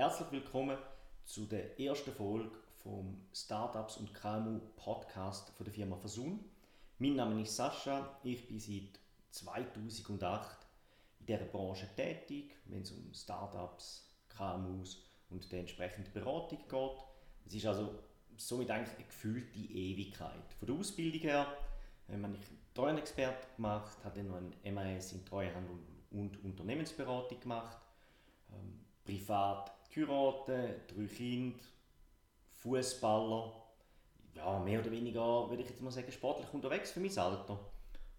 herzlich willkommen zu der ersten Folge vom Startups und KMU Podcast von der Firma Versun. Mein Name ist Sascha, ich bin seit 2008 in dieser Branche tätig, wenn es um Startups, KMUs und die entsprechende Beratung geht. Es ist also somit eigentlich eine gefühlte Ewigkeit. Von der Ausbildung her ähm, habe ich Treuhandexperte gemacht, habe dann noch ein MAS in Treuhand und Unternehmensberatung gemacht, ähm, privat geheiratet, drei Kinder, Fußballer, ja, mehr oder weniger, würde ich jetzt mal sagen, sportlich unterwegs für mein Alter.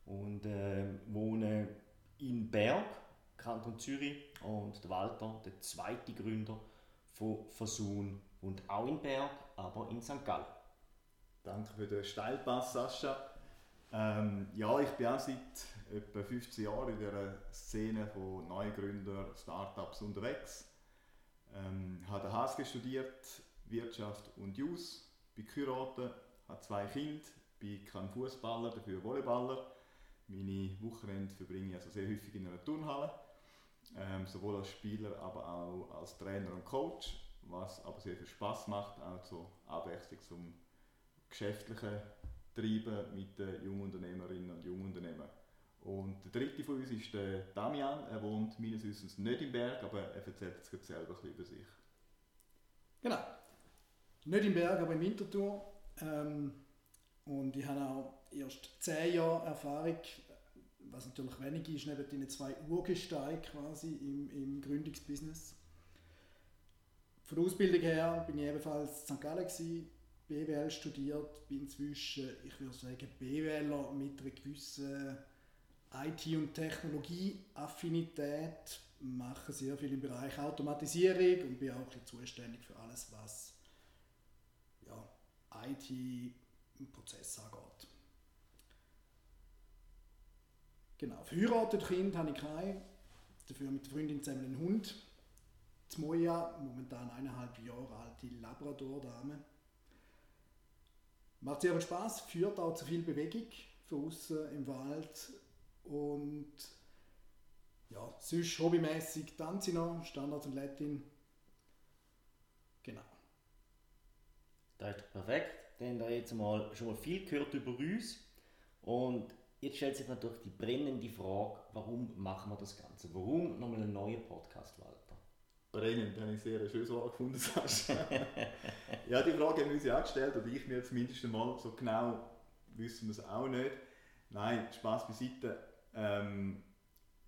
Und äh, wohne in Berg, Kanton Zürich. Und der Walter, der zweite Gründer von Versun, wohnt auch in Berg, aber in St. Gallen. Danke für den Steilpass, Sascha. Ähm, ja, ich bin auch seit etwa 15 Jahren in der Szene von Neugründern, Startups unterwegs. Ähm, habe den HSG studiert, Wirtschaft und Jus, bin geheiratet, habe zwei Kinder, bin kein Fußballer, dafür Volleyballer. Meine Wochenende verbringe ich also sehr häufig in einer Turnhalle, ähm, sowohl als Spieler, aber auch als Trainer und Coach, was aber sehr viel Spaß macht, auch zur Abwechslung zum geschäftlichen Treiben mit den Jungunternehmerinnen und Jungunternehmern. Und der dritte von uns ist der Damian. Er wohnt meines Wissens nicht im Berg, aber er erzählt jetzt selber ein über sich. Genau. Nicht im Berg, aber im Winterthur. Ähm, und ich habe auch erst zehn Jahre Erfahrung, was natürlich wenig ist, neben den zwei Urgesteinen quasi im, im Gründungsbusiness. Von der Ausbildung her bin ich ebenfalls in St. Gallen, gewesen, BWL studiert, bin inzwischen, ich würde sagen, BWLer mit einer gewissen IT- und Technologieaffinität, mache sehr viel im Bereich Automatisierung und bin auch ein zuständig für alles, was ja, IT im Prozess angeht. Genau, verheiratet Kind habe ich keinen, dafür mit der Freundin zusammen einen Hund. Die Moja, momentan eineinhalb Jahre alte Labrador-Dame. Macht sehr viel Spaß, führt auch zu viel Bewegung für außen im Wald und ja, sonst hobbymäßig tanze ich noch, Standard und Latin. Genau. Das ist perfekt. Dann haben wir jetzt mal, schon mal viel gehört über uns. Und jetzt stellt sich natürlich die brennende Frage, warum machen wir das Ganze? Warum nochmal einen neuen Podcast, Walter? Brennend, habe ich sehr ein schönes Wort gefunden, Sascha. ja, die Frage haben wir uns ja auch gestellt, oder ich mir zumindest einmal so genau wissen wir es auch nicht. Nein, Spaß beiseite. Ähm,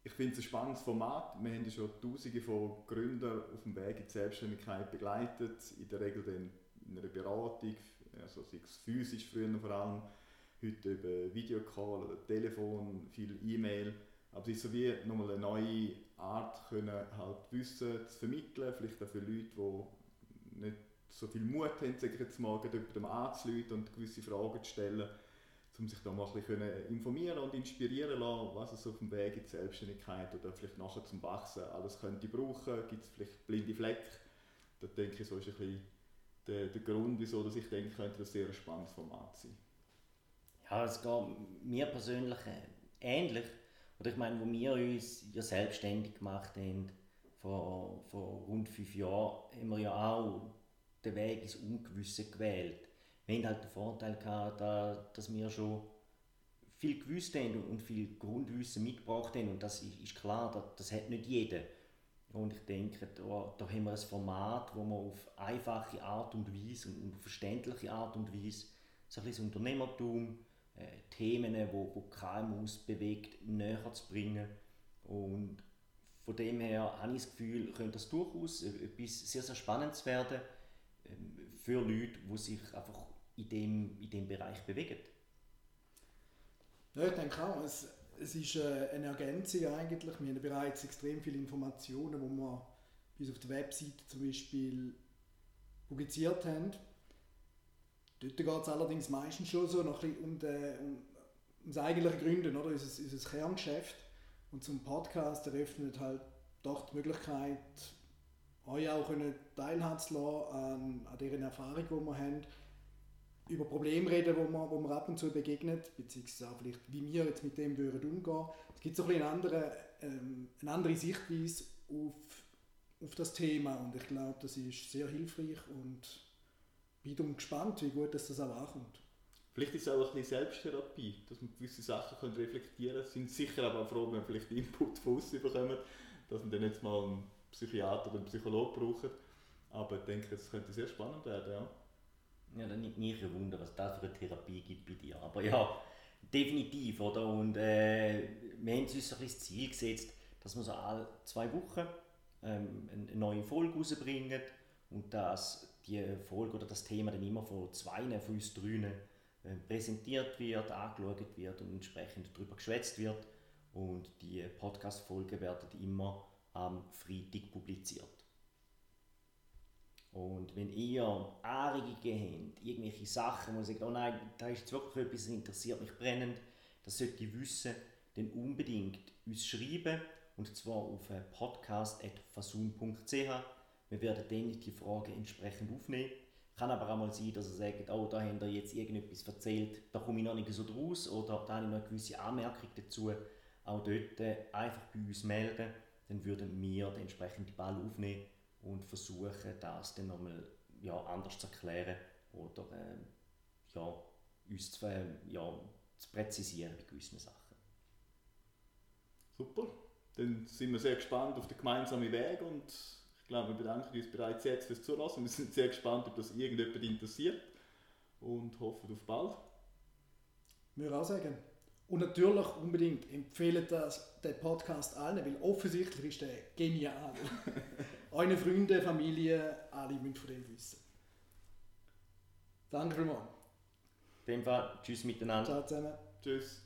ich finde es ein spannendes Format. Wir haben ja schon Tausende von Gründern auf dem Weg in die Selbstständigkeit begleitet. In der Regel dann in einer Beratung, also sei es physisch früher vor allem, heute über Videocall oder Telefon, viel E-Mail. Aber es ist so wie nochmal eine neue Art, können halt Wissen zu vermitteln, vielleicht auch für Leute, die nicht so viel Mut haben, sage ich jetzt mal, über dem anzuleiten und gewisse Fragen zu stellen um sich da mal ein bisschen informieren und inspirieren lassen, was es auf dem Weg in die Selbstständigkeit oder vielleicht nachher zum Wachsen alles könnte brauchen. Gibt es vielleicht blinde Flecken? Da denke ich, so ist ein bisschen der, der Grund, wieso dass ich denke, könnte das sehr ein spannendes Format sein. Ja, es geht mir persönlich äh, ähnlich. Oder ich meine, wo wir uns ja selbstständig gemacht haben, vor, vor rund fünf Jahren, haben wir ja auch den Weg ins Ungewisse gewählt wir haben halt den Vorteil gehabt, dass wir schon viel gewusst haben und viel Grundwissen mitgebracht haben. Und das ist klar, das, hat nicht jeder. Und ich denke, da, da haben wir ein Format, wo man auf einfache Art und Weise und auf verständliche Art und Weise so ein bisschen das Unternehmertum, äh, Themen, wo, wo KMUs bewegt, näher zu bringen. Und von dem her habe ich das Gefühl, könnte das durchaus etwas sehr, sehr Spannendes werden ähm, für Leute, die sich einfach in dem, in dem Bereich bewegen. Ja, ich denke auch, es, es ist äh, eine Ergänzung eigentlich. Wir haben bereits extrem viele Informationen, die wir bis auf der Webseite zum Beispiel publiziert haben. Dort geht es allerdings meistens schon so noch ein um, den, um, um das eigentliche Gründen, oder? Unser, unser Kerngeschäft. Und zum Podcast eröffnet halt doch die Möglichkeit, euch auch teilhaben zu lassen an, an deren Erfahrung, die wir haben über Probleme reden, wo man, wo man ab und zu begegnet, beziehungsweise auch vielleicht, wie wir jetzt mit dem würden umgehen. Es gibt so ein eine andere, ähm, eine andere Sichtweise auf, auf das Thema und ich glaube, das ist sehr hilfreich und bin gespannt, wie gut dass das auch ankommt. Vielleicht ist es auch ein bisschen Selbsttherapie, dass man gewisse Sachen können reflektieren kann. sind sicher aber auch froh, wenn man vielleicht Input von außen bekommt, dass man dann jetzt mal einen Psychiater oder einen Psychologen braucht. Aber ich denke, es könnte sehr spannend werden, ja. Ja, dann nimmt mich ein Wunder, was es da für eine Therapie gibt bei dir. Aber ja, definitiv, oder? Und äh, wir haben uns das Ziel gesetzt, dass wir so alle zwei Wochen ähm, eine neue Folge rausbringen und dass die Folge oder das Thema dann immer von zwei von uns drinnen äh, präsentiert wird, angeschaut wird und entsprechend darüber geschwätzt wird. Und die Podcast-Folgen werden immer am Freitag publiziert. Und wenn ihr Anregungen habt, irgendwelche Sachen, wo ihr sagt, oh nein, da ist jetzt wirklich etwas, das interessiert mich brennend, das sollte ich wissen, dann unbedingt uns schreiben und zwar auf podcast.fasun.ch. Wir werden dann die Fragen entsprechend aufnehmen. Kann aber auch mal sein, dass ihr sagt, oh, da habt ihr jetzt irgendetwas erzählt, da komme ich noch nicht so draus oder da habe ich noch eine gewisse Anmerkung dazu. Auch dort einfach bei uns melden, dann würden wir den entsprechenden Ball aufnehmen und versuchen, das dann nochmal ja, anders zu erklären oder äh, ja, uns zu, äh, ja, zu präzisieren bei gewissen Sachen. Super. Dann sind wir sehr gespannt auf den gemeinsamen Weg und ich glaube, wir bedanken uns bereits jetzt fürs Zulassen. Wir sind sehr gespannt, ob das irgendjemand interessiert und hoffen auf bald. Wir auch sagen. Und natürlich unbedingt empfehlen das den Podcast allen, weil offensichtlich ist der genial. Eure Freunde, Familie, alle müssen von dem wissen. Danke vielmals. In dem Fall, tschüss miteinander. Ciao zusammen. Tschüss.